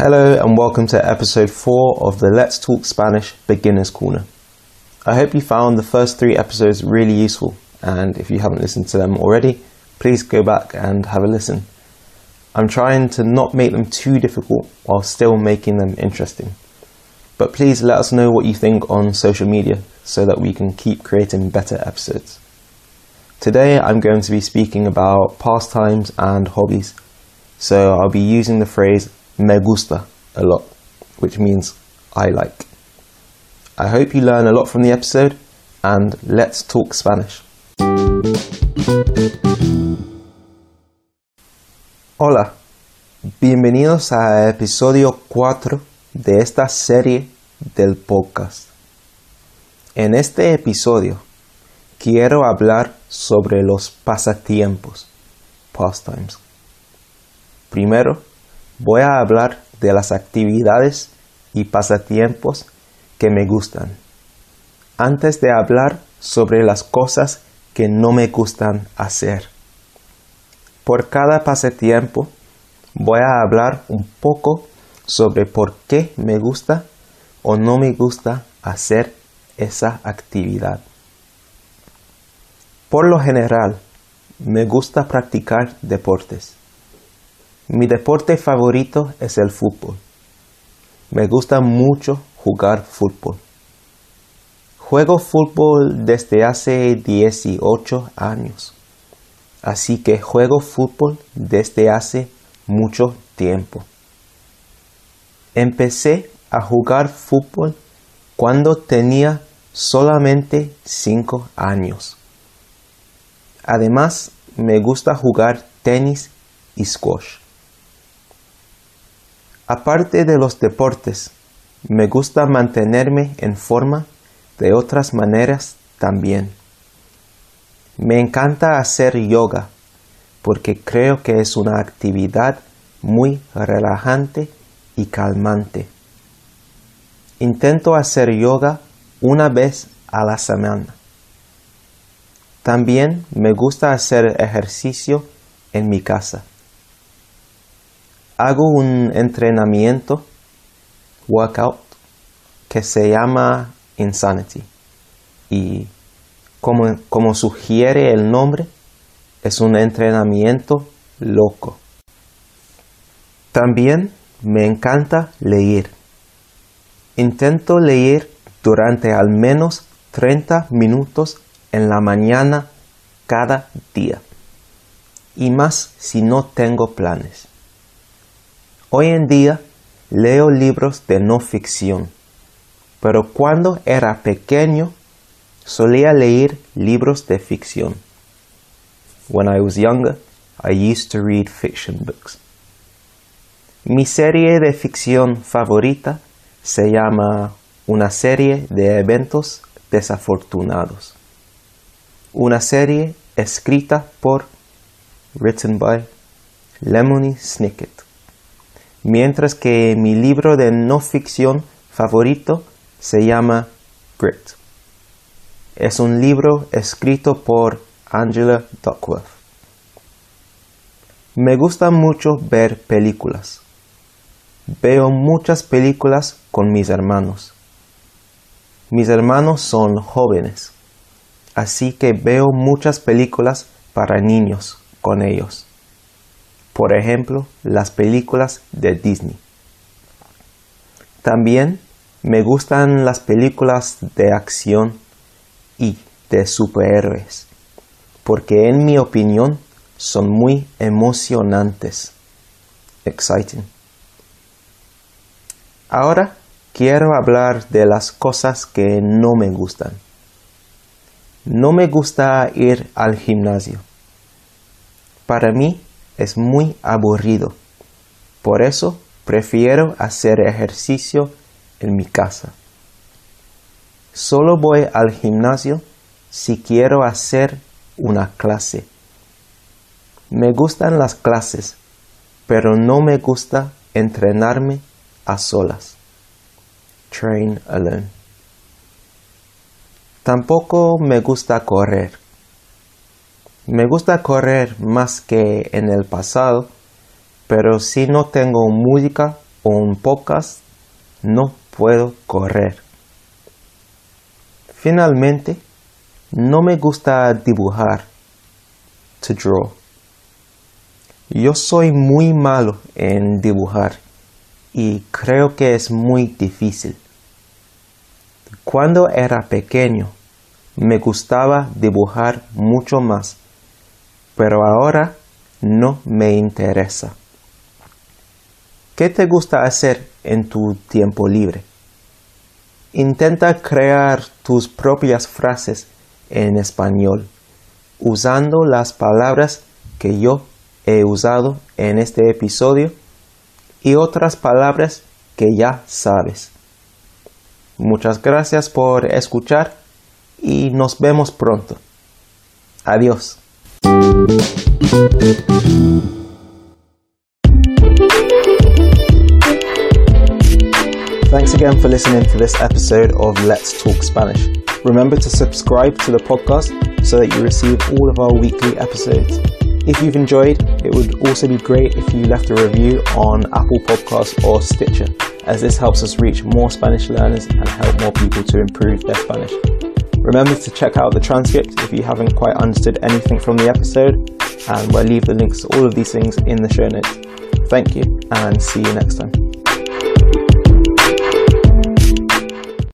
Hello and welcome to episode 4 of the Let's Talk Spanish Beginners Corner. I hope you found the first three episodes really useful, and if you haven't listened to them already, please go back and have a listen. I'm trying to not make them too difficult while still making them interesting. But please let us know what you think on social media so that we can keep creating better episodes. Today I'm going to be speaking about pastimes and hobbies, so I'll be using the phrase me gusta a lot, which means I like. I hope you learn a lot from the episode and let's talk Spanish. Hola, bienvenidos a episodio 4 de esta serie del podcast. En este episodio quiero hablar sobre los pasatiempos, pastimes. Primero, voy a hablar de las actividades y pasatiempos que me gustan, antes de hablar sobre las cosas que no me gustan hacer. Por cada pasatiempo voy a hablar un poco sobre por qué me gusta o no me gusta hacer esa actividad. Por lo general, me gusta practicar deportes. Mi deporte favorito es el fútbol. Me gusta mucho jugar fútbol. Juego fútbol desde hace 18 años, así que juego fútbol desde hace mucho tiempo. Empecé a jugar fútbol cuando tenía solamente 5 años. Además, me gusta jugar tenis y squash. Aparte de los deportes, me gusta mantenerme en forma de otras maneras también. Me encanta hacer yoga porque creo que es una actividad muy relajante y calmante. Intento hacer yoga una vez a la semana. También me gusta hacer ejercicio en mi casa hago un entrenamiento, workout, que se llama Insanity. Y como, como sugiere el nombre, es un entrenamiento loco. También me encanta leer. Intento leer durante al menos 30 minutos en la mañana cada día. Y más si no tengo planes. Hoy en día leo libros de no ficción, pero cuando era pequeño solía leer libros de ficción. When I was younger, I used to read fiction books. Mi serie de ficción favorita se llama Una serie de eventos desafortunados. Una serie escrita por, written by, Lemony Snicket mientras que mi libro de no ficción favorito se llama Grit. Es un libro escrito por Angela Duckworth. Me gusta mucho ver películas. Veo muchas películas con mis hermanos. Mis hermanos son jóvenes, así que veo muchas películas para niños con ellos por ejemplo, las películas de Disney. También me gustan las películas de acción y de superhéroes, porque en mi opinión son muy emocionantes. Exciting. Ahora quiero hablar de las cosas que no me gustan. No me gusta ir al gimnasio. Para mí, es muy aburrido. Por eso prefiero hacer ejercicio en mi casa. Solo voy al gimnasio si quiero hacer una clase. Me gustan las clases, pero no me gusta entrenarme a solas. Train alone. Tampoco me gusta correr. Me gusta correr más que en el pasado, pero si no tengo música un podcast, no puedo correr. Finalmente, no me gusta dibujar, to draw. Yo soy muy malo en dibujar y creo que es muy difícil. Cuando era pequeño, me gustaba dibujar mucho más, pero ahora no me interesa. ¿Qué te gusta hacer en tu tiempo libre? Intenta crear tus propias frases en español, usando las palabras que yo he usado en este episodio y otras palabras que ya sabes. Muchas gracias por escuchar y nos vemos pronto. Adiós. Thanks again for listening to this episode of Let's Talk Spanish. Remember to subscribe to the podcast so that you receive all of our weekly episodes. If you've enjoyed, it would also be great if you left a review on Apple Podcasts or Stitcher, as this helps us reach more Spanish learners and help more people to improve their Spanish. Remember to check out the transcript if you haven't quite understood anything from the episode, and we'll leave the links to all of these things in the show notes. Thank you, and see you next time.